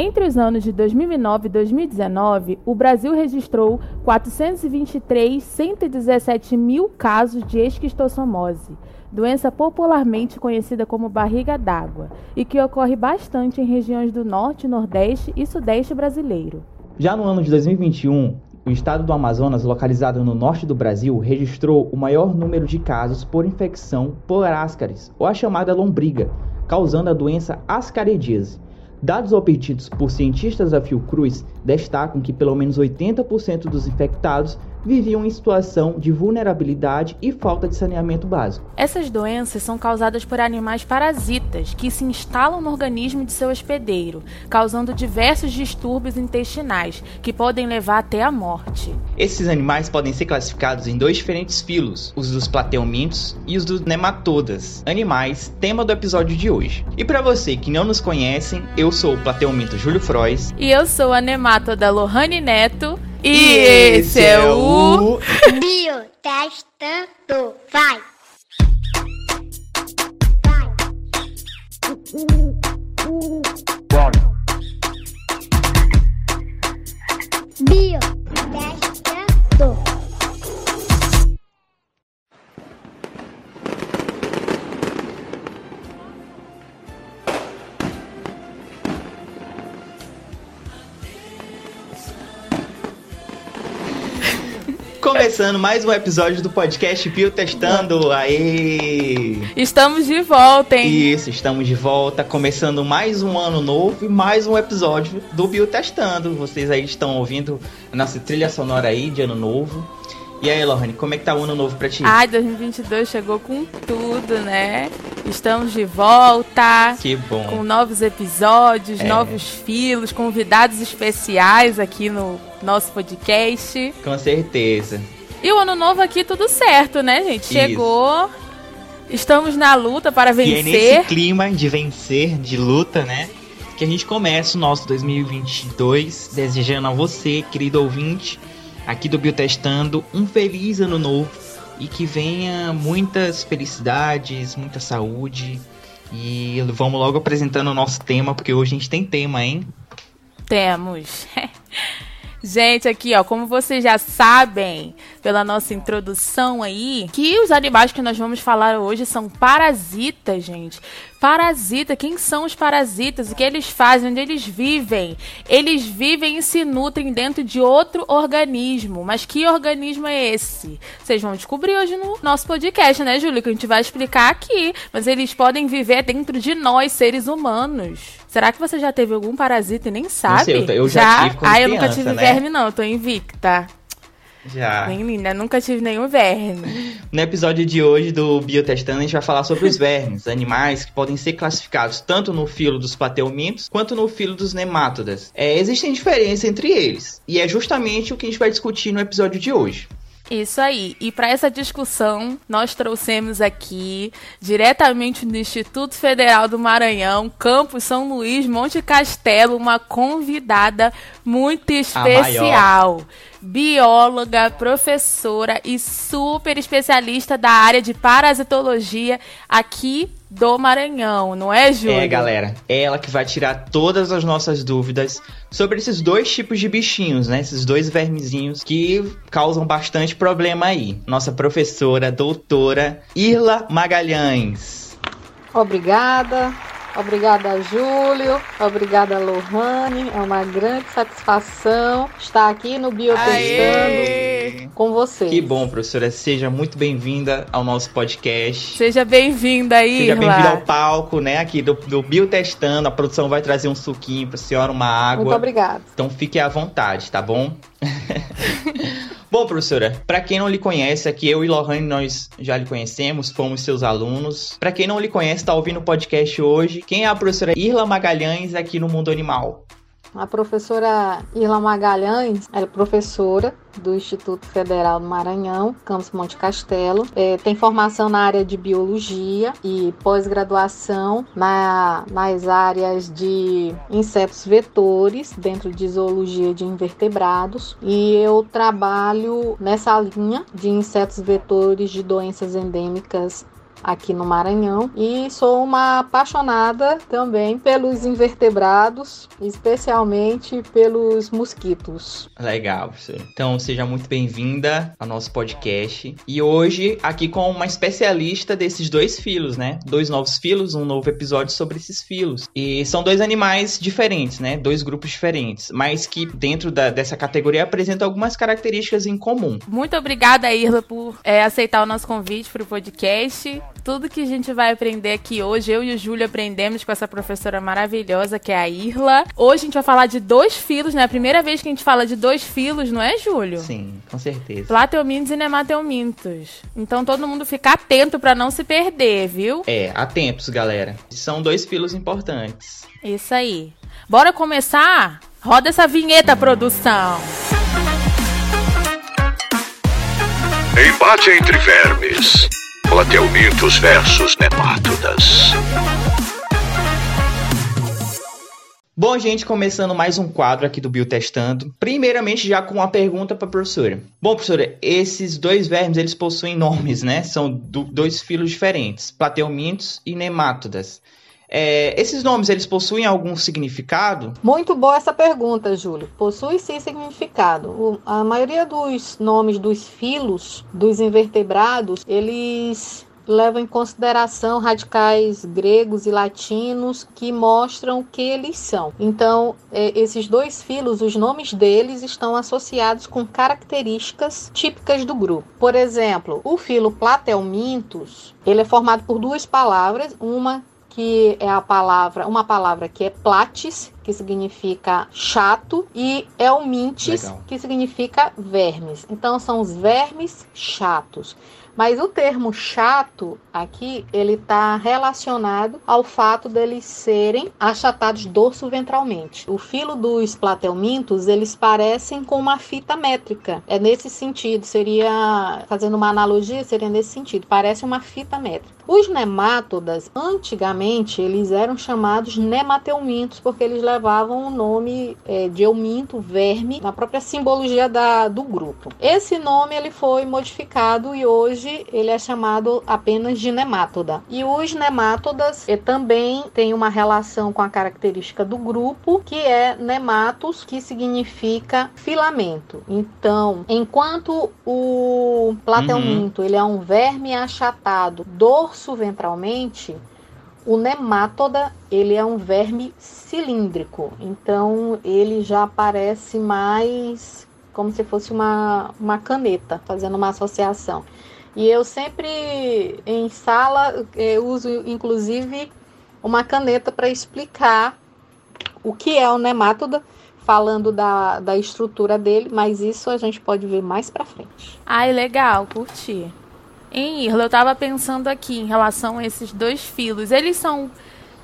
Entre os anos de 2009 e 2019, o Brasil registrou 423.117 mil casos de esquistossomose, doença popularmente conhecida como barriga d'água, e que ocorre bastante em regiões do norte, nordeste e sudeste brasileiro. Já no ano de 2021, o estado do Amazonas, localizado no norte do Brasil, registrou o maior número de casos por infecção por ascaris, ou a chamada lombriga, causando a doença ascaridíase. Dados obtidos por cientistas da Fiocruz destacam que pelo menos 80% dos infectados viviam em situação de vulnerabilidade e falta de saneamento básico. Essas doenças são causadas por animais parasitas que se instalam no organismo de seu hospedeiro, causando diversos distúrbios intestinais que podem levar até a morte. Esses animais podem ser classificados em dois diferentes filos, os dos plateumintos e os dos nematodas, animais tema do episódio de hoje. E para você que não nos conhecem, eu sou o plateuminto Júlio Frois e eu sou a nematoda Lohane Neto e, esse é, é o Biotestando. Vai! Vai! Começando mais um episódio do podcast Pio Testando. Aê! Estamos de volta, hein? Isso, estamos de volta. Começando mais um ano novo e mais um episódio do Bio Testando. Vocês aí estão ouvindo a nossa trilha sonora aí de ano novo. E aí, Lohane, como é que tá o ano novo pra ti? Ai, 2022 chegou com tudo, né? Estamos de volta. Que bom. Com novos episódios, é. novos filos, convidados especiais aqui no nosso podcast. Com certeza. E o ano novo aqui tudo certo, né, gente? Chegou. Estamos na luta para vencer. E é nesse clima de vencer, de luta, né? Que a gente começa o nosso 2022 desejando a você, querido ouvinte, aqui do Biotestando um feliz ano novo e que venha muitas felicidades, muita saúde. E vamos logo apresentando o nosso tema, porque hoje a gente tem tema, hein? Temos. Gente, aqui, ó, como vocês já sabem, pela nossa introdução aí, que os animais que nós vamos falar hoje são parasitas, gente. Parasita, quem são os parasitas? O que eles fazem? Onde eles vivem? Eles vivem e se nutrem dentro de outro organismo. Mas que organismo é esse? Vocês vão descobrir hoje no nosso podcast, né, Júlio? Que a gente vai explicar aqui. Mas eles podem viver dentro de nós, seres humanos. Será que você já teve algum parasita e nem sabe? Sei, eu já, já? tive Ah, eu nunca tive né? verme, não. Eu tô invicta. Já. Nem linda, nunca tive nenhum verme. No episódio de hoje do Biotestando, a gente vai falar sobre os vermes, animais que podem ser classificados tanto no filo dos plateumintos quanto no filo dos nemátodas. É, existem diferenças entre eles, e é justamente o que a gente vai discutir no episódio de hoje. Isso aí. E para essa discussão, nós trouxemos aqui, diretamente do Instituto Federal do Maranhão, Campus São Luís, Monte Castelo, uma convidada muito especial. Bióloga, professora e super especialista da área de parasitologia aqui do Maranhão, não é, Júlio? É, galera. É ela que vai tirar todas as nossas dúvidas sobre esses dois tipos de bichinhos, né? Esses dois vermezinhos que causam bastante problema aí. Nossa professora, doutora Irla Magalhães. Obrigada. Obrigada, Júlio. Obrigada, Lohane. É uma grande satisfação estar aqui no Biotestando com você. Que bom, professora. Seja muito bem-vinda ao nosso podcast. Seja bem-vinda aí, Seja bem-vinda ao palco, né? Aqui do, do Biotestando. A produção vai trazer um suquinho para a senhora, uma água. Muito obrigada. Então fique à vontade, tá bom? Bom, professora, para quem não lhe conhece, aqui eu e Lohane nós já lhe conhecemos, fomos seus alunos. Para quem não lhe conhece, está ouvindo o podcast hoje. Quem é a professora Irla Magalhães aqui no Mundo Animal? A professora Irla Magalhães é professora do Instituto Federal do Maranhão, Campus Monte Castelo. É, tem formação na área de biologia e pós-graduação na, nas áreas de insetos vetores, dentro de zoologia de invertebrados. E eu trabalho nessa linha de insetos vetores de doenças endêmicas aqui no Maranhão e sou uma apaixonada também pelos invertebrados, especialmente pelos mosquitos. Legal, professora. Então, seja muito bem-vinda ao nosso podcast. E hoje, aqui com uma especialista desses dois filos, né? Dois novos filos, um novo episódio sobre esses filos. E são dois animais diferentes, né? Dois grupos diferentes, mas que dentro da, dessa categoria apresentam algumas características em comum. Muito obrigada, Irla, por é, aceitar o nosso convite para o podcast. Tudo que a gente vai aprender aqui hoje, eu e o Júlio aprendemos com essa professora maravilhosa que é a Irla. Hoje a gente vai falar de dois filos, né? A primeira vez que a gente fala de dois filos, não é, Júlio? Sim, com certeza. Plateumintos e nemateumintos. Então todo mundo fica atento para não se perder, viu? É, atentos, galera. São dois filos importantes. Isso aí. Bora começar? Roda essa vinheta, produção. Embate entre vermes. Plateumintos versus nemátodas. Bom, gente, começando mais um quadro aqui do Biotestando. Primeiramente, já com uma pergunta para a professora. Bom, professora, esses dois vermes, eles possuem nomes, né? São do, dois filos diferentes, plateumintos e nemátodas. É, esses nomes, eles possuem algum significado? Muito boa essa pergunta, Júlio. Possui sim significado. O, a maioria dos nomes dos filos, dos invertebrados, eles levam em consideração radicais gregos e latinos que mostram o que eles são. Então, é, esses dois filos, os nomes deles estão associados com características típicas do grupo. Por exemplo, o filo Platelminthus, ele é formado por duas palavras, uma que é a palavra, uma palavra que é platis, que significa chato, e elmintes, Legal. que significa vermes. Então são os vermes chatos. Mas o termo chato aqui, ele está relacionado ao fato deles serem achatados dorso-ventralmente. O filo dos platelmintos, eles parecem com uma fita métrica. É nesse sentido, seria, fazendo uma analogia, seria nesse sentido, parece uma fita métrica. Os nemátodas, antigamente, eles eram chamados nemateumintos, porque eles levavam o nome é, de euminto, verme, na própria simbologia da, do grupo. Esse nome ele foi modificado e hoje ele é chamado apenas de nemátoda. E os nemátodas eh, também têm uma relação com a característica do grupo, que é nematos, que significa filamento. Então, enquanto o plateuminto uhum. ele é um verme achatado, dorso dorso ventralmente, o nemátoda ele é um verme cilíndrico, então ele já parece mais como se fosse uma, uma caneta, fazendo uma associação. E eu sempre em sala eu uso inclusive uma caneta para explicar o que é o nemátoda, falando da, da estrutura dele, mas isso a gente pode ver mais para frente. Ai, legal, curti. Em Irla, eu tava pensando aqui em relação a esses dois filos. Eles são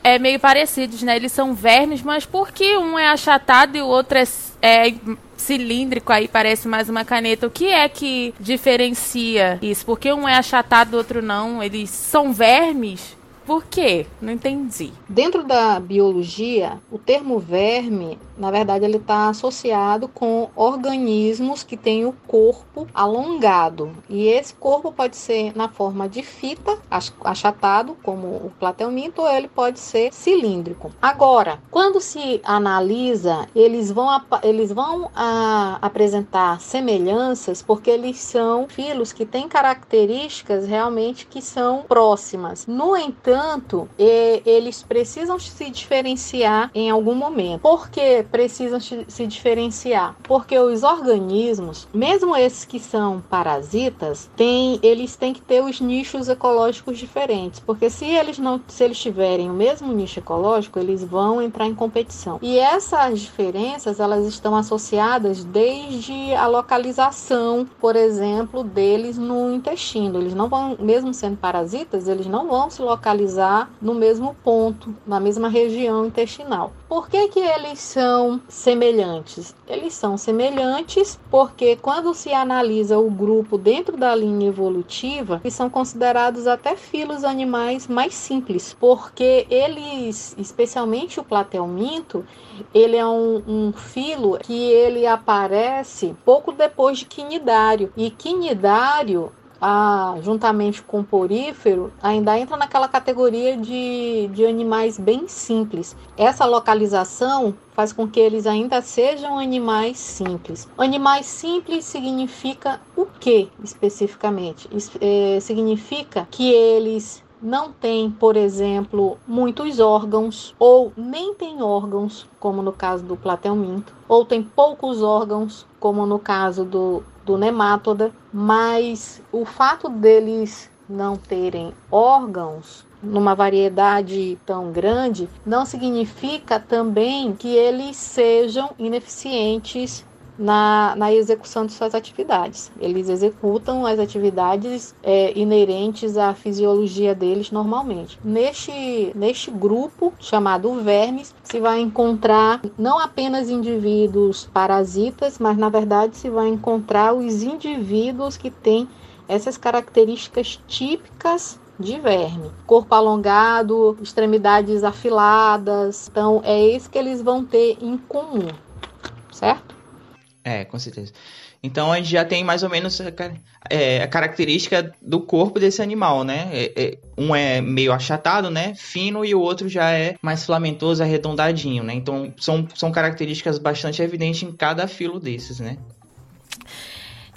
é, meio parecidos, né? Eles são vermes, mas por que um é achatado e o outro é, é cilíndrico, aí parece mais uma caneta? O que é que diferencia isso? Por que um é achatado e o outro não? Eles são vermes? Por quê? Não entendi. Dentro da biologia, o termo verme, na verdade, ele está associado com organismos que têm o corpo alongado. E esse corpo pode ser na forma de fita, achatado, como o plateuminto, ou ele pode ser cilíndrico. Agora, quando se analisa, eles vão, eles vão a, apresentar semelhanças porque eles são filos que têm características realmente que são próximas. No entanto, entanto, eles precisam se diferenciar em algum momento. Por que precisam se diferenciar? Porque os organismos, mesmo esses que são parasitas, têm, eles têm que ter os nichos ecológicos diferentes. Porque se eles não, se eles tiverem o mesmo nicho ecológico, eles vão entrar em competição. E essas diferenças, elas estão associadas desde a localização, por exemplo, deles no intestino. Eles não vão, mesmo sendo parasitas, eles não vão se localizar localizar no mesmo ponto, na mesma região intestinal. Por que, que eles são semelhantes? Eles são semelhantes porque quando se analisa o grupo dentro da linha evolutiva, eles são considerados até filos animais mais simples, porque eles, especialmente o platelminto, ele é um, um filo que ele aparece pouco depois de quinidário. E quinidário a, juntamente com o porífero, ainda entra naquela categoria de, de animais bem simples. Essa localização faz com que eles ainda sejam animais simples. Animais simples significa o que especificamente? É, significa que eles não têm, por exemplo, muitos órgãos ou nem tem órgãos, como no caso do platelminto, ou tem poucos órgãos, como no caso do, do nemátoda, mas o fato deles não terem órgãos numa variedade tão grande, não significa também que eles sejam ineficientes na, na execução de suas atividades. Eles executam as atividades é, inerentes à fisiologia deles normalmente. Neste, neste grupo chamado vermes, se vai encontrar não apenas indivíduos parasitas, mas na verdade se vai encontrar os indivíduos que têm essas características típicas de verme. Corpo alongado, extremidades afiladas. Então, é isso que eles vão ter em comum, certo? É, com certeza. Então a gente já tem mais ou menos a, é, a característica do corpo desse animal, né? É, é, um é meio achatado, né? Fino, e o outro já é mais flamentoso, arredondadinho, né? Então são, são características bastante evidentes em cada filo desses, né?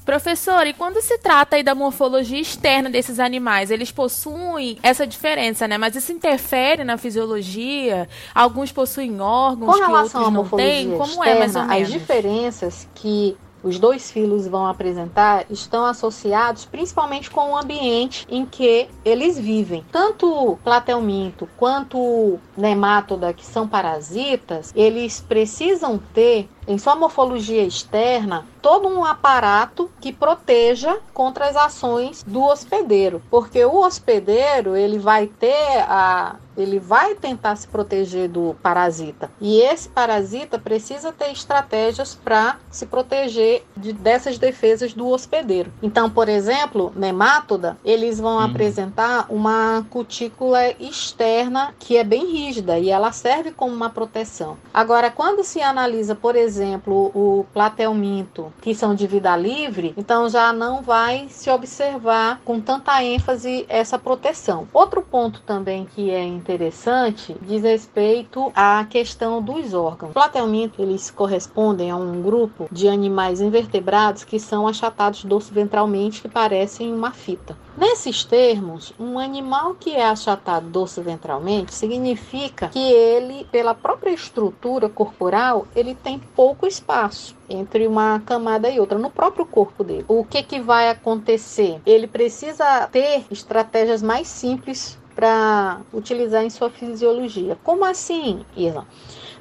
Professor, e quando se trata aí da morfologia externa desses animais, eles possuem essa diferença, né? Mas isso interfere na fisiologia? Alguns possuem órgãos Com que outros à não têm? Como externa, é mais ou menos? As diferenças que os dois filos vão apresentar estão associados principalmente com o ambiente em que eles vivem. Tanto o platelminto quanto nemátoda, que são parasitas, eles precisam ter em sua morfologia externa todo um aparato que proteja contra as ações do hospedeiro, porque o hospedeiro ele vai ter a ele vai tentar se proteger do parasita. E esse parasita precisa ter estratégias para se proteger de, dessas defesas do hospedeiro. Então, por exemplo, nemátoda, eles vão uhum. apresentar uma cutícula externa que é bem rígida e ela serve como uma proteção. Agora, quando se analisa, por exemplo, o platelminto, que são de vida livre, então já não vai se observar com tanta ênfase essa proteção. Outro ponto também que é interessante diz respeito à questão dos órgãos. Platelminto, eles correspondem a um grupo de animais invertebrados que são achatados dorso-ventralmente que parecem uma fita. Nesses termos, um animal que é achatado dorso-ventralmente significa que ele, pela própria estrutura corporal, ele tem pouco espaço entre uma camada e outra no próprio corpo dele. O que que vai acontecer? Ele precisa ter estratégias mais simples para utilizar em sua fisiologia. Como assim, Irla?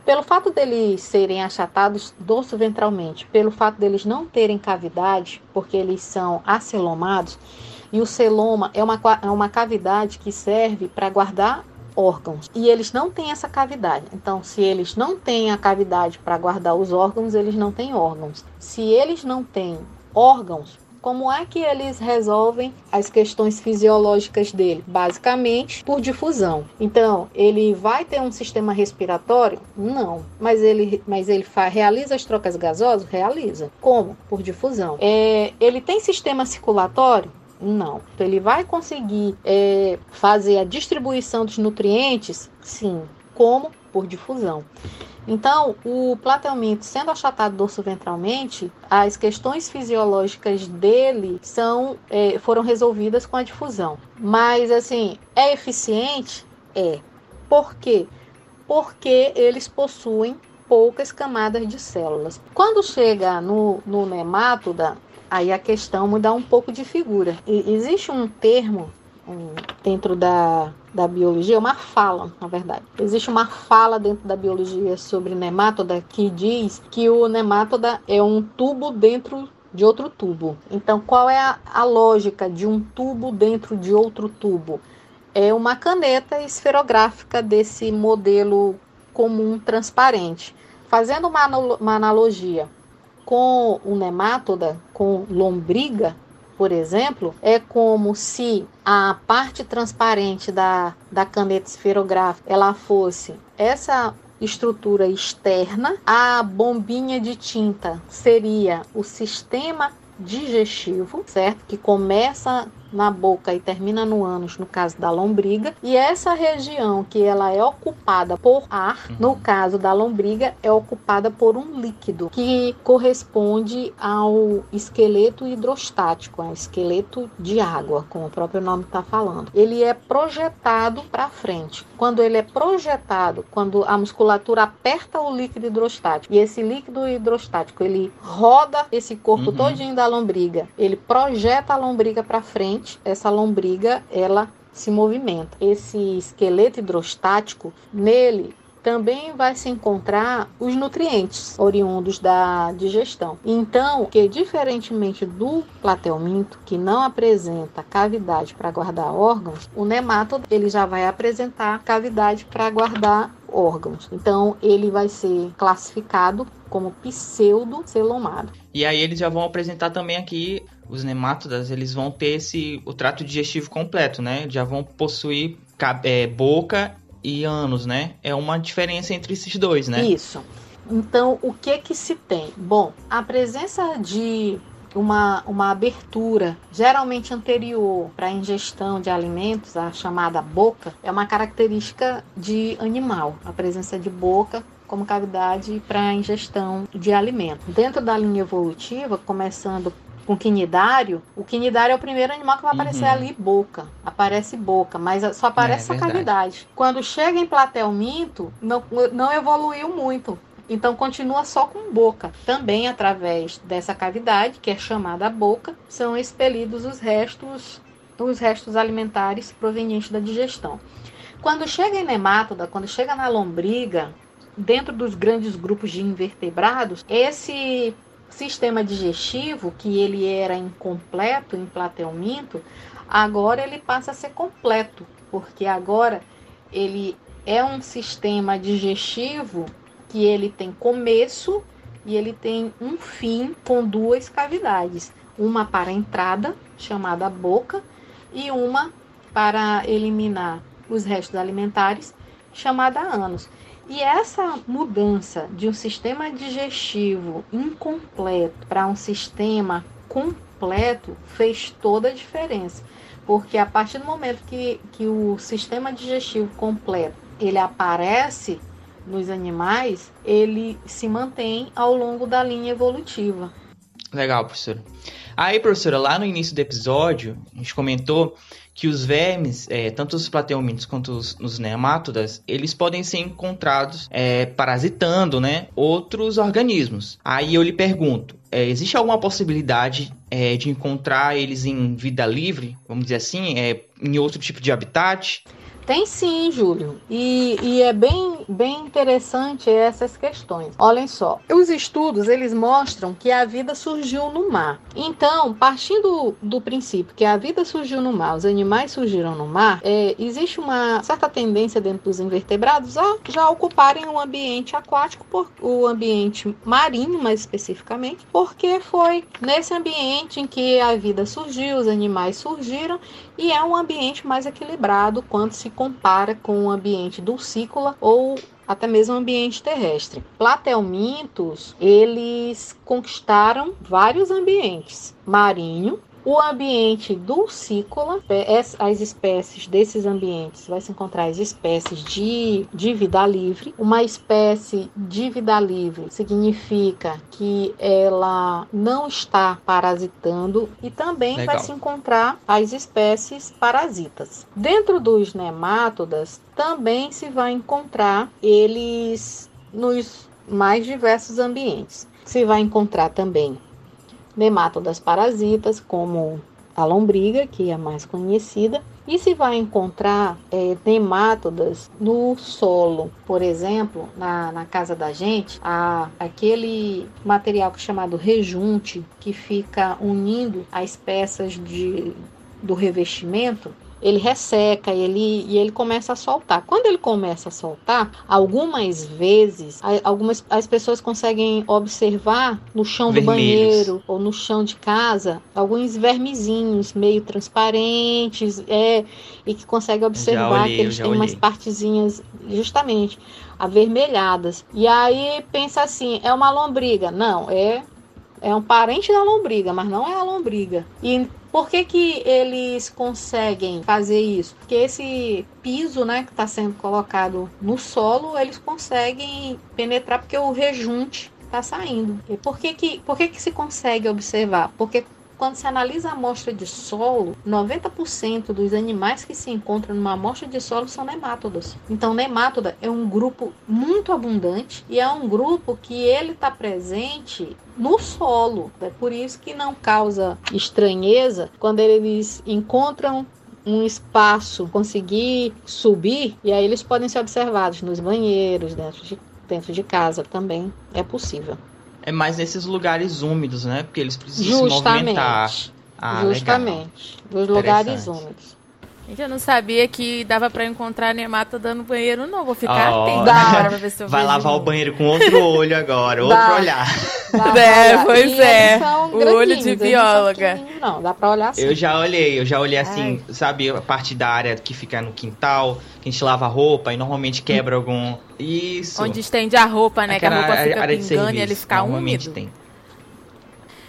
Pelo fato deles serem achatados dorso ventralmente, pelo fato deles não terem cavidade, porque eles são acelomados, e o celoma é uma, é uma cavidade que serve para guardar órgãos. E eles não têm essa cavidade. Então, se eles não têm a cavidade para guardar os órgãos, eles não têm órgãos. Se eles não têm órgãos, como é que eles resolvem as questões fisiológicas dele? Basicamente por difusão. Então, ele vai ter um sistema respiratório? Não. Mas ele, mas ele realiza as trocas gasosas? Realiza. Como? Por difusão. É, ele tem sistema circulatório? Não. Então, ele vai conseguir é, fazer a distribuição dos nutrientes? Sim. Como? Por difusão. Então, o platelminto sendo achatado dorso-ventralmente, as questões fisiológicas dele são, é, foram resolvidas com a difusão. Mas, assim, é eficiente? É. Por quê? Porque eles possuem poucas camadas de células. Quando chega no, no nemátoda, aí a questão muda um pouco de figura. E existe um termo um, dentro da, da biologia, uma fala, na verdade. Existe uma fala dentro da biologia sobre nemátoda que diz que o nemátoda é um tubo dentro de outro tubo. Então, qual é a, a lógica de um tubo dentro de outro tubo? É uma caneta esferográfica desse modelo comum transparente. Fazendo uma, uma analogia, com o nemátoda, com lombriga, por exemplo, é como se a parte transparente da, da caneta esferográfica ela fosse essa estrutura externa, a bombinha de tinta seria o sistema digestivo, certo? Que começa na boca e termina no ânus, no caso da lombriga, e essa região que ela é ocupada por ar, uhum. no caso da lombriga, é ocupada por um líquido que corresponde ao esqueleto hidrostático, é um esqueleto de água, como o próprio nome está falando. Ele é projetado para frente. Quando ele é projetado, quando a musculatura aperta o líquido hidrostático e esse líquido hidrostático ele roda esse corpo uhum. todinho da lombriga, ele projeta a lombriga para frente essa lombriga ela se movimenta. Esse esqueleto hidrostático, nele também vai se encontrar os nutrientes oriundos da digestão. Então, que diferentemente do platelminto, que não apresenta cavidade para guardar órgãos, o nemátodo ele já vai apresentar cavidade para guardar órgãos. Então, ele vai ser classificado como pseudocelomado. E aí eles já vão apresentar também aqui os nemátodas, eles vão ter esse o trato digestivo completo, né? Já vão possuir é, boca e ânus, né? É uma diferença entre esses dois, né? Isso. Então, o que que se tem? Bom, a presença de uma, uma abertura, geralmente anterior para a ingestão de alimentos, a chamada boca, é uma característica de animal, a presença de boca como cavidade para a ingestão de alimento. Dentro da linha evolutiva, começando com quinidário, o quinidário é o primeiro animal que vai aparecer uhum. ali boca. Aparece boca, mas só aparece é, a cavidade. Quando chega em platelminto, não, não evoluiu muito. Então continua só com boca. Também através dessa cavidade, que é chamada boca, são expelidos os restos, os restos alimentares provenientes da digestão. Quando chega em nemátoda, quando chega na lombriga, dentro dos grandes grupos de invertebrados, esse sistema digestivo, que ele era incompleto em platelminto, agora ele passa a ser completo, porque agora ele é um sistema digestivo que ele tem começo e ele tem um fim com duas cavidades, uma para a entrada, chamada boca, e uma para eliminar os restos alimentares, chamada ânus. E essa mudança de um sistema digestivo incompleto para um sistema completo fez toda a diferença. Porque a partir do momento que, que o sistema digestivo completo ele aparece nos animais, ele se mantém ao longo da linha evolutiva. Legal, professora. Aí, professora, lá no início do episódio, a gente comentou que os vermes, é, tanto os plateumintos quanto os, os nemátodas, eles podem ser encontrados é, parasitando, né, outros organismos. Aí eu lhe pergunto, é, existe alguma possibilidade é, de encontrar eles em vida livre, vamos dizer assim, é, em outro tipo de habitat? Tem sim, Júlio. E, e, é bem, bem interessante essas questões. Olhem só, os estudos eles mostram que a vida surgiu no mar. Então, partindo do princípio que a vida surgiu no mar, os animais surgiram no mar, é, existe uma certa tendência dentro dos invertebrados a já ocuparem um ambiente aquático, por, o ambiente marinho mais especificamente, porque foi nesse ambiente em que a vida surgiu, os animais surgiram e é um ambiente mais equilibrado quando se compara com o ambiente dulcícola ou até mesmo ambiente terrestre. Platelmintos, eles conquistaram vários ambientes, marinho, o ambiente dulcícola, as espécies desses ambientes, vai se encontrar as espécies de, de vida livre. Uma espécie de vida livre significa que ela não está parasitando e também Legal. vai se encontrar as espécies parasitas. Dentro dos nemátodas também se vai encontrar eles nos mais diversos ambientes. Se vai encontrar também nemátodas parasitas, como a lombriga, que é a mais conhecida, e se vai encontrar é, no solo, por exemplo, na, na casa da gente, a, aquele material que é chamado rejunte, que fica unindo as peças de, do revestimento, ele resseca ele, e ele começa a soltar. Quando ele começa a soltar, algumas vezes, algumas as pessoas conseguem observar no chão Vermelhos. do banheiro ou no chão de casa alguns vermezinhos meio transparentes, é, e que conseguem observar olhei, que eles têm olhei. umas partezinhas justamente avermelhadas. E aí pensa assim, é uma lombriga? Não, é é um parente da lombriga, mas não é a lombriga. E por que, que eles conseguem fazer isso? Porque esse piso, né, que está sendo colocado no solo, eles conseguem penetrar porque o rejunte está saindo. E por que que, por que que se consegue observar? Porque quando se analisa a amostra de solo, 90% dos animais que se encontram numa amostra de solo são nemátodos. Então, nemátoda é um grupo muito abundante e é um grupo que ele está presente no solo. É por isso que não causa estranheza quando eles encontram um espaço, conseguir subir, e aí eles podem ser observados nos banheiros, dentro de, dentro de casa também. É possível. É mais nesses lugares úmidos, né? Porque eles precisam se movimentar. Justamente. Ah, legal. Justamente. Nos lugares úmidos. Gente, eu não sabia que dava pra encontrar nemátoda no banheiro, não. Vou ficar Ó, atenta Dá. agora pra ver se eu Vai lavar o banheiro com outro olho agora, outro olhar. Dá pra É, olhar. pois é. O olho de não bióloga. Não, dá pra olhar assim. Eu já olhei, eu já olhei assim, sabe, a parte da área que fica no quintal, que a gente lava a roupa e normalmente quebra algum. Isso. Onde estende a roupa, né? que a Aquela roupa fica área pingando e ele serviço, fica normalmente úmido. tem.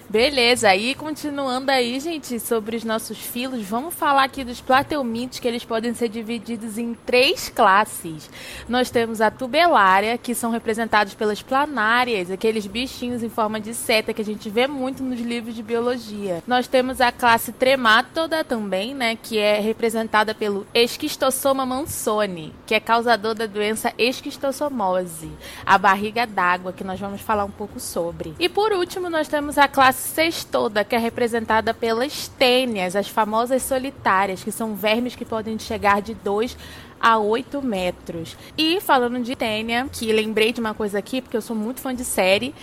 Beleza, aí continuando aí, gente, sobre os nossos filos, vamos falar aqui dos plateumintos, que eles podem ser divididos em três classes. Nós temos a tubelária, que são representados pelas planárias, aqueles bichinhos em forma de seta que a gente vê muito nos livros de biologia. Nós temos a classe tremátoda também, né, que é representada pelo Esquistossoma mansoni, que é causador da doença esquistossomose, a barriga d'água, que nós vamos falar um pouco sobre. E por último, nós temos a classe sextoda, que é representada pelas tênias, as famosas solitárias, que são vermes que podem chegar de 2 a 8 metros. E falando de tênia, que lembrei de uma coisa aqui, porque eu sou muito fã de série,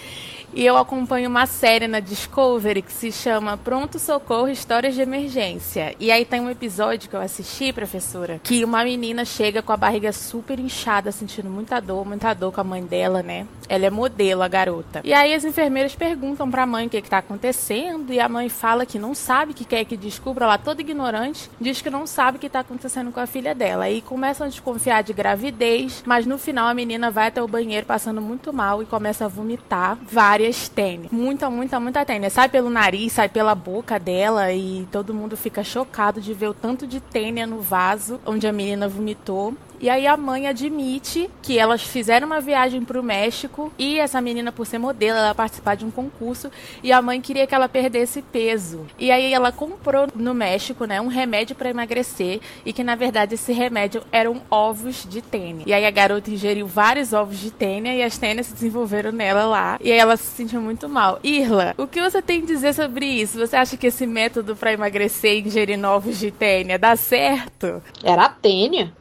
e eu acompanho uma série na Discovery que se chama Pronto Socorro Histórias de Emergência. E aí tem um episódio que eu assisti, professora, que uma menina chega com a barriga super inchada, sentindo muita dor, muita dor com a mãe dela, né? Ela é modelo, a garota. E aí as enfermeiras perguntam pra mãe o que, que tá acontecendo, e a mãe fala que não sabe, que quer que descubra, ela toda ignorante, diz que não sabe o que tá acontecendo com a filha dela. Aí começam a desconfiar de gravidez, mas no final a menina vai até o banheiro passando muito mal e começa a vomitar várias tênis. Muita, muita, muita tênis. Sai pelo nariz, sai pela boca dela e todo mundo fica chocado de ver o tanto de tênia no vaso onde a menina vomitou. E aí a mãe admite que elas fizeram uma viagem para o México e essa menina, por ser modelo, ela participar de um concurso e a mãe queria que ela perdesse peso. E aí ela comprou no México, né, um remédio para emagrecer e que na verdade esse remédio eram ovos de tênia. E aí a garota ingeriu vários ovos de tênia e as tênias se desenvolveram nela lá. E aí ela se sentiu muito mal. Irla, o que você tem a dizer sobre isso? Você acha que esse método para emagrecer ingerindo ovos de tênia dá certo? Era a tênia.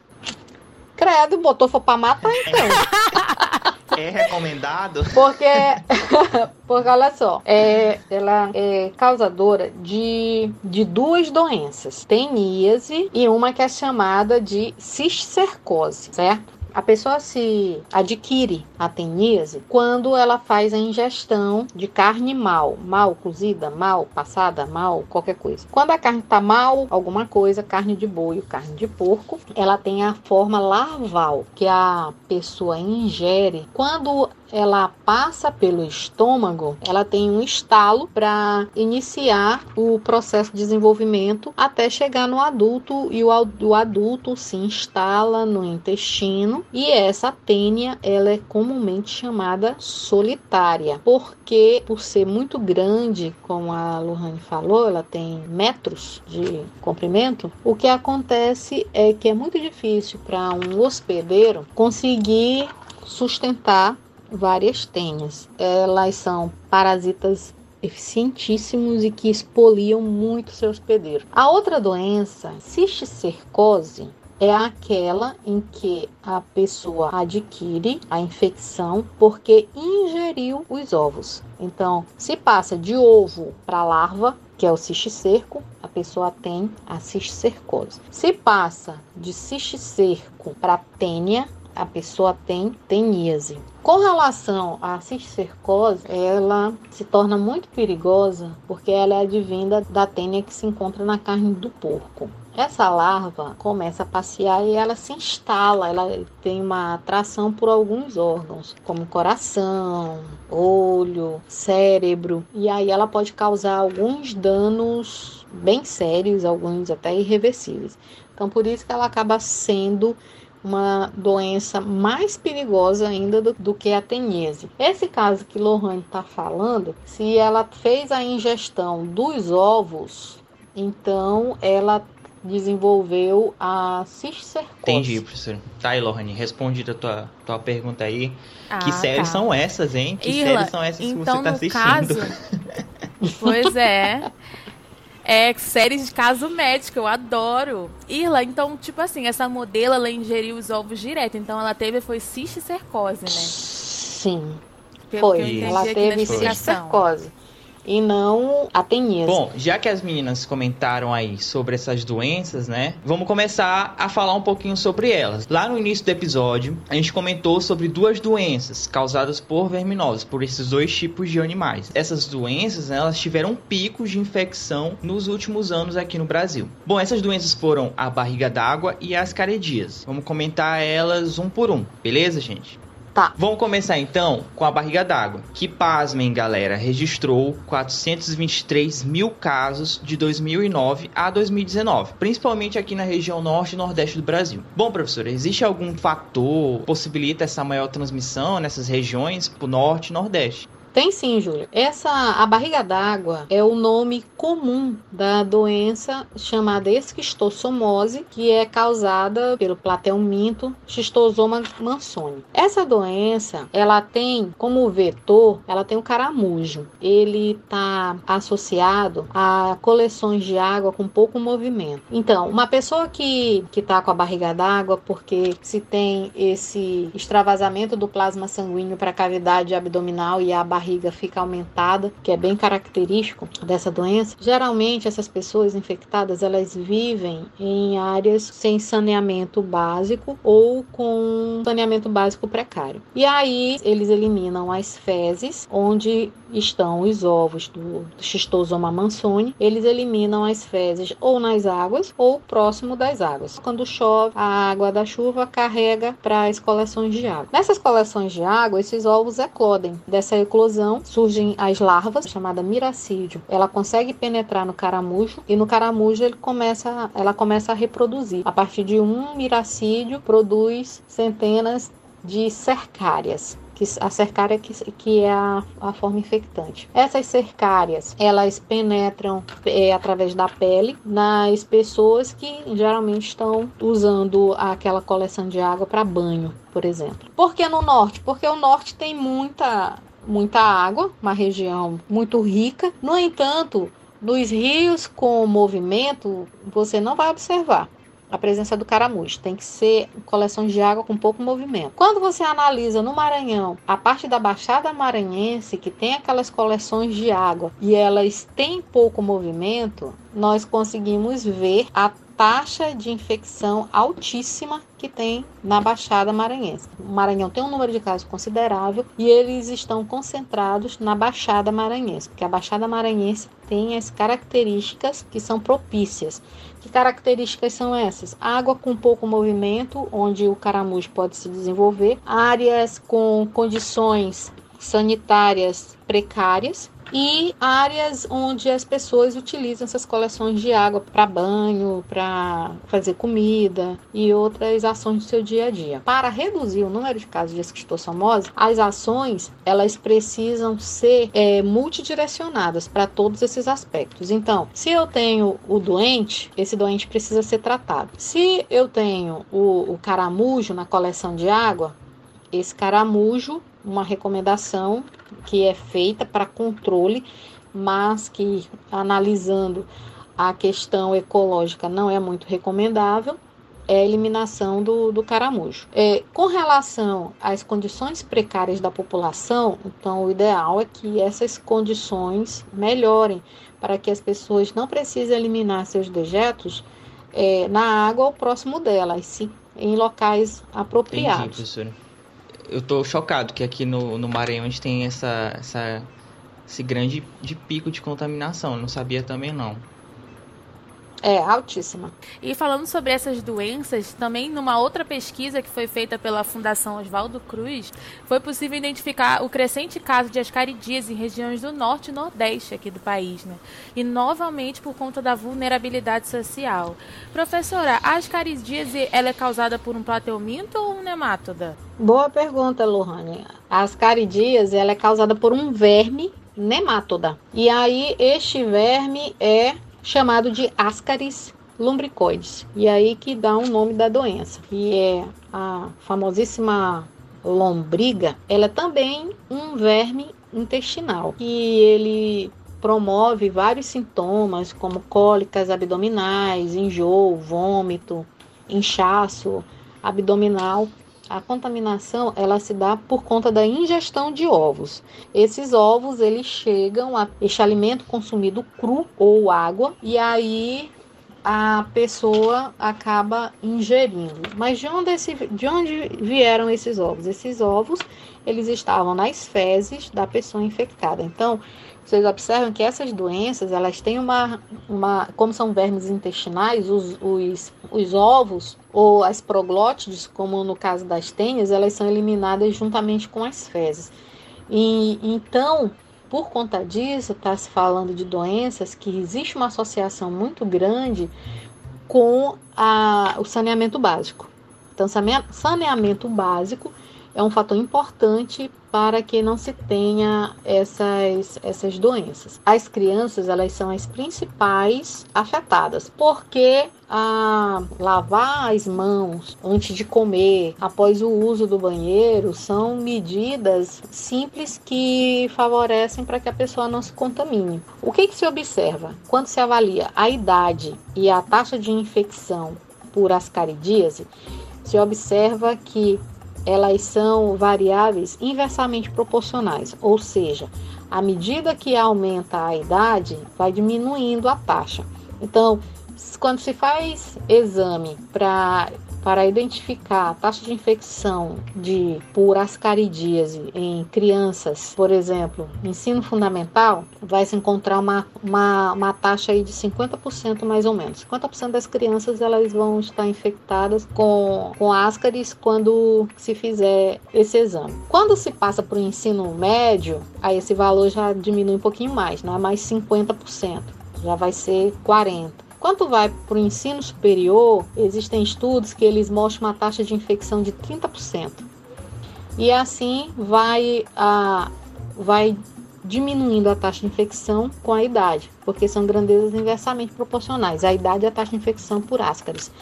Credo, botou foi pra matar então. É recomendado? Porque, porque olha só, é, ela é causadora de, de duas doenças: teníase e uma que é chamada de cisticercose, certo? A pessoa se adquire a teníase quando ela faz a ingestão de carne mal, mal cozida, mal passada, mal qualquer coisa. Quando a carne está mal, alguma coisa, carne de boi carne de porco, ela tem a forma larval que a pessoa ingere. Quando ela passa pelo estômago, ela tem um estalo para iniciar o processo de desenvolvimento até chegar no adulto e o, ad- o adulto se instala no intestino e essa tênia ela é comumente chamada solitária porque por ser muito grande, como a Lohane falou, ela tem metros de comprimento. O que acontece é que é muito difícil para um hospedeiro conseguir sustentar várias tênias. Elas são parasitas eficientíssimos e que expoliam muito seu hospedeiro. A outra doença, cisticercose, é aquela em que a pessoa adquire a infecção porque ingeriu os ovos. Então, se passa de ovo para larva, que é o cisticerco, a pessoa tem a cisticercose. Se passa de cisticerco para tênia, a pessoa tem teníase. Com relação à cisticercose, ela se torna muito perigosa porque ela é advinda da tênia que se encontra na carne do porco. Essa larva começa a passear e ela se instala, ela tem uma atração por alguns órgãos, como coração, olho, cérebro, e aí ela pode causar alguns danos bem sérios, alguns até irreversíveis. Então, por isso que ela acaba sendo uma doença mais perigosa ainda do, do que a tenese. Esse caso que Lohane está falando, se ela fez a ingestão dos ovos, então ela desenvolveu a cisticercose. Entendi, professor. Tá aí, Lohane, respondida a tua, tua pergunta aí. Ah, que séries tá. são essas, hein? Que Irla, séries são essas então, que você tá no assistindo? caso, pois é. É séries de caso médico, eu adoro. Irla, então, tipo assim, essa modelo, ela ingeriu os ovos direto, então ela teve, foi cisticercose, né? Sim, Pelo foi. Ela teve cisticercose e não a tenese. Bom, já que as meninas comentaram aí sobre essas doenças, né? Vamos começar a falar um pouquinho sobre elas. Lá no início do episódio, a gente comentou sobre duas doenças causadas por verminoses, por esses dois tipos de animais. Essas doenças, né, elas tiveram picos de infecção nos últimos anos aqui no Brasil. Bom, essas doenças foram a barriga d'água e as caredias. Vamos comentar elas um por um, beleza, gente? Tá. Vamos começar então com a barriga d'água, que, pasmem galera, registrou 423 mil casos de 2009 a 2019, principalmente aqui na região norte e nordeste do Brasil. Bom, professor, existe algum fator que possibilita essa maior transmissão nessas regiões, pro norte e nordeste? Tem sim, Júlio. Essa a barriga d'água é o nome comum da doença chamada esquistossomose, que é causada pelo plateuminto schistosoma mansoni. Essa doença, ela tem como vetor, ela tem o caramujo. Ele está associado a coleções de água com pouco movimento. Então, uma pessoa que que está com a barriga d'água porque se tem esse extravasamento do plasma sanguíneo para a cavidade abdominal e a barriga fica aumentada, que é bem característico dessa doença. Geralmente essas pessoas infectadas, elas vivem em áreas sem saneamento básico ou com saneamento básico precário. E aí eles eliminam as fezes, onde estão os ovos do schistosoma mansoni, eles eliminam as fezes ou nas águas ou próximo das águas. Quando chove, a água da chuva carrega para as coleções de água. Nessas coleções de água, esses ovos eclodem. Dessa eclosão surgem as larvas, chamada miracídio. Ela consegue penetrar no caramujo e no caramujo ele começa, ela começa a reproduzir. A partir de um miracídio produz centenas de cercárias que a cercária que, que é a, a, forma infectante. Essas cercárias, elas penetram é, através da pele nas pessoas que geralmente estão usando aquela coleção de água para banho, por exemplo. Por que no norte? Porque o norte tem muita muita água, uma região muito rica. No entanto, nos rios com movimento, você não vai observar a presença do caramujo. Tem que ser coleções de água com pouco movimento. Quando você analisa no Maranhão a parte da Baixada Maranhense, que tem aquelas coleções de água e elas têm pouco movimento, nós conseguimos ver a taxa de infecção altíssima que tem na Baixada Maranhense. O Maranhão tem um número de casos considerável e eles estão concentrados na Baixada Maranhense, porque a Baixada Maranhense tem as características que são propícias. Que características são essas? Água com pouco movimento, onde o caramujo pode se desenvolver, áreas com condições sanitárias precárias, e áreas onde as pessoas utilizam essas coleções de água para banho, para fazer comida e outras ações do seu dia a dia. Para reduzir o número de casos de esquistossomose, as ações elas precisam ser é, multidirecionadas para todos esses aspectos. Então, se eu tenho o doente, esse doente precisa ser tratado. Se eu tenho o, o caramujo na coleção de água, esse caramujo, uma recomendação que é feita para controle, mas que analisando a questão ecológica não é muito recomendável, é a eliminação do, do caramujo. É, com relação às condições precárias da população, então o ideal é que essas condições melhorem para que as pessoas não precisem eliminar seus dejetos é, na água ou próximo delas, sim, em locais apropriados. Entendi, eu tô chocado que aqui no, no Maranhão a gente tem essa, essa, esse grande de pico de contaminação. Eu não sabia também não. É, altíssima. E falando sobre essas doenças, também numa outra pesquisa que foi feita pela Fundação Oswaldo Cruz, foi possível identificar o crescente caso de ascaridias em regiões do norte e nordeste aqui do país, né? E novamente por conta da vulnerabilidade social. Professora, a ascaridíase ela é causada por um plateuminto ou um nemátoda? Boa pergunta, Lohane. A ascaridíase ela é causada por um verme nemátoda. E aí este verme é chamado de Ascaris lumbricoides. E aí que dá o nome da doença, que é a famosíssima lombriga. Ela é também um verme intestinal e ele promove vários sintomas como cólicas abdominais, enjoo, vômito, inchaço abdominal a contaminação ela se dá por conta da ingestão de ovos. Esses ovos eles chegam a este alimento consumido cru ou água e aí a pessoa acaba ingerindo. Mas de onde, esse, de onde vieram esses ovos? Esses ovos eles estavam nas fezes da pessoa infectada. Então vocês observam que essas doenças, elas têm uma, uma como são vermes intestinais, os, os, os ovos ou as proglótides, como no caso das tênias, elas são eliminadas juntamente com as fezes. E então, por conta disso, está se falando de doenças que existe uma associação muito grande com a, o saneamento básico. Então, saneamento básico é um fator importante para que não se tenha essas, essas doenças. As crianças, elas são as principais afetadas, porque a lavar as mãos antes de comer, após o uso do banheiro, são medidas simples que favorecem para que a pessoa não se contamine. O que, que se observa? Quando se avalia a idade e a taxa de infecção por ascaridíase, se observa que elas são variáveis inversamente proporcionais, ou seja, à medida que aumenta a idade, vai diminuindo a taxa. Então, quando se faz exame para para identificar a taxa de infecção de por ascaridíase em crianças, por exemplo, ensino fundamental, vai se encontrar uma, uma, uma taxa aí de 50% mais ou menos. 50% das crianças elas vão estar infectadas com, com ascaris quando se fizer esse exame. Quando se passa para o ensino médio, aí esse valor já diminui um pouquinho mais, não é mais 50%, já vai ser 40%. Quando vai para o ensino superior, existem estudos que eles mostram uma taxa de infecção de 30%. E assim vai, a, vai diminuindo a taxa de infecção com a idade, porque são grandezas inversamente proporcionais, a idade e a taxa de infecção por ascaris.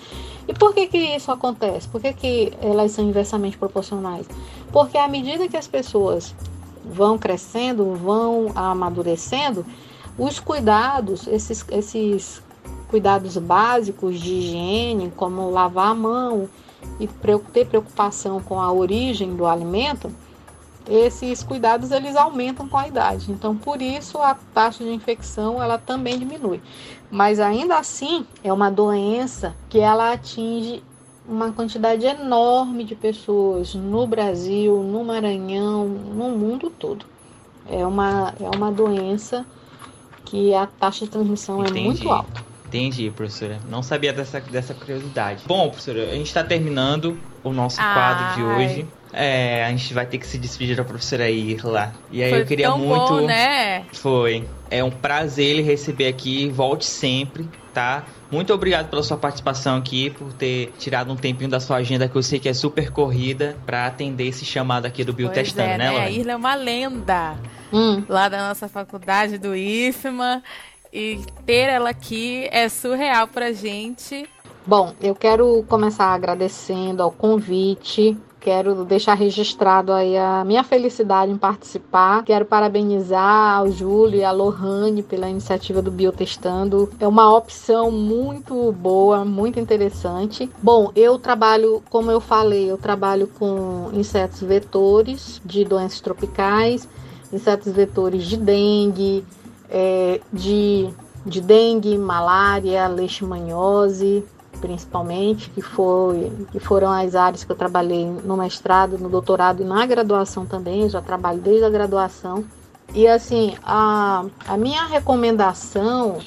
E por que, que isso acontece? Por que, que elas são inversamente proporcionais? Porque à medida que as pessoas vão crescendo, vão amadurecendo, os cuidados, esses, esses cuidados básicos de higiene, como lavar a mão e ter preocupação com a origem do alimento, esses cuidados eles aumentam com a idade. Então, por isso a taxa de infecção ela também diminui. Mas ainda assim, é uma doença que ela atinge uma quantidade enorme de pessoas no Brasil, no Maranhão, no mundo todo. É uma, é uma doença que a taxa de transmissão Entendi. é muito alta. Entendi, professora. Não sabia dessa, dessa curiosidade. Bom, professora, a gente está terminando o nosso ah, quadro de hoje. É, a gente vai ter que se despedir da professora Irla. E aí Foi eu queria tão muito. Bom, né? Foi. É um prazer ele receber aqui. Volte sempre, tá? Muito obrigado pela sua participação aqui, por ter tirado um tempinho da sua agenda, que eu sei que é super corrida, para atender esse chamado aqui do Biotestando, é, né, né? A Irla é uma lenda hum. lá da nossa faculdade do IFMA. E ter ela aqui é surreal pra gente. Bom, eu quero começar agradecendo ao convite. Quero deixar registrado aí a minha felicidade em participar. Quero parabenizar ao Júlio e a Lohane pela iniciativa do Biotestando. É uma opção muito boa, muito interessante. Bom, eu trabalho, como eu falei, eu trabalho com insetos vetores de doenças tropicais, insetos vetores de dengue, é, de, de dengue, malária, leishmaniose, principalmente, que, foi, que foram as áreas que eu trabalhei no mestrado, no doutorado e na graduação também, eu já trabalho desde a graduação. E assim, a, a minha recomendação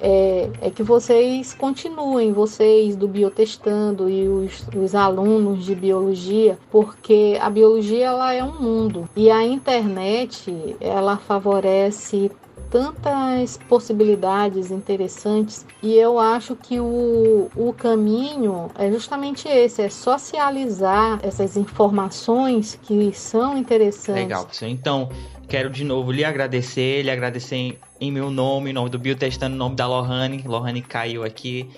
é, é que vocês continuem, vocês do Biotestando e os, os alunos de biologia, porque a biologia ela é um mundo e a internet ela favorece tantas possibilidades interessantes e eu acho que o, o caminho é justamente esse, é socializar essas informações que são interessantes. Legal, então quero de novo lhe agradecer, lhe agradecer em, em meu nome, em nome do Biotestando, em nome da Lohane, Lohane caiu aqui,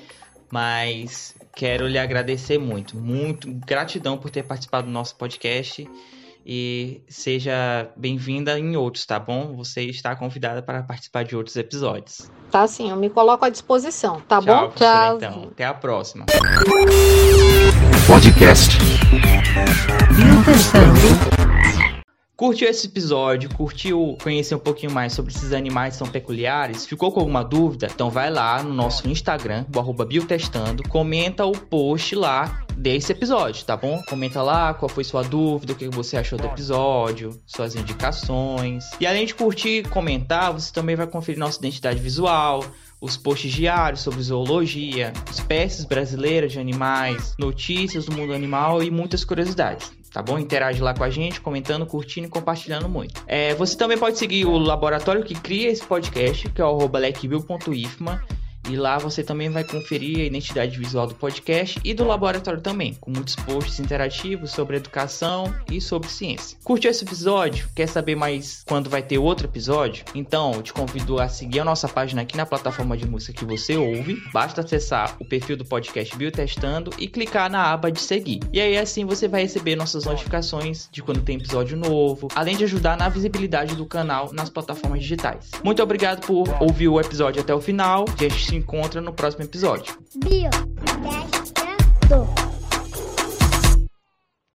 mas quero lhe agradecer muito, muito gratidão por ter participado do nosso podcast e seja bem-vinda em outros, tá bom? Você está convidada para participar de outros episódios. Tá sim, eu me coloco à disposição, tá Tchau, bom? Tchau. Então, até a próxima. Podcast. Curtiu esse episódio? Curtiu conhecer um pouquinho mais sobre esses animais que são peculiares? Ficou com alguma dúvida? Então vai lá no nosso Instagram, o Biotestando, comenta o post lá desse episódio, tá bom? Comenta lá qual foi sua dúvida, o que você achou do episódio, suas indicações. E além de curtir e comentar, você também vai conferir nossa identidade visual, os posts diários sobre zoologia, espécies brasileiras de animais, notícias do mundo animal e muitas curiosidades tá bom? Interage lá com a gente, comentando, curtindo e compartilhando muito. É, você também pode seguir o laboratório que cria esse podcast, que é o lecbil.ifma. E lá você também vai conferir a identidade visual do podcast e do laboratório também, com muitos posts interativos sobre educação e sobre ciência. Curtiu esse episódio? Quer saber mais quando vai ter outro episódio? Então, eu te convido a seguir a nossa página aqui na plataforma de música que você ouve. Basta acessar o perfil do podcast Biotestando e clicar na aba de seguir. E aí assim você vai receber nossas notificações de quando tem episódio novo, além de ajudar na visibilidade do canal nas plataformas digitais. Muito obrigado por ouvir o episódio até o final. Gente encontra no próximo episódio. Bio.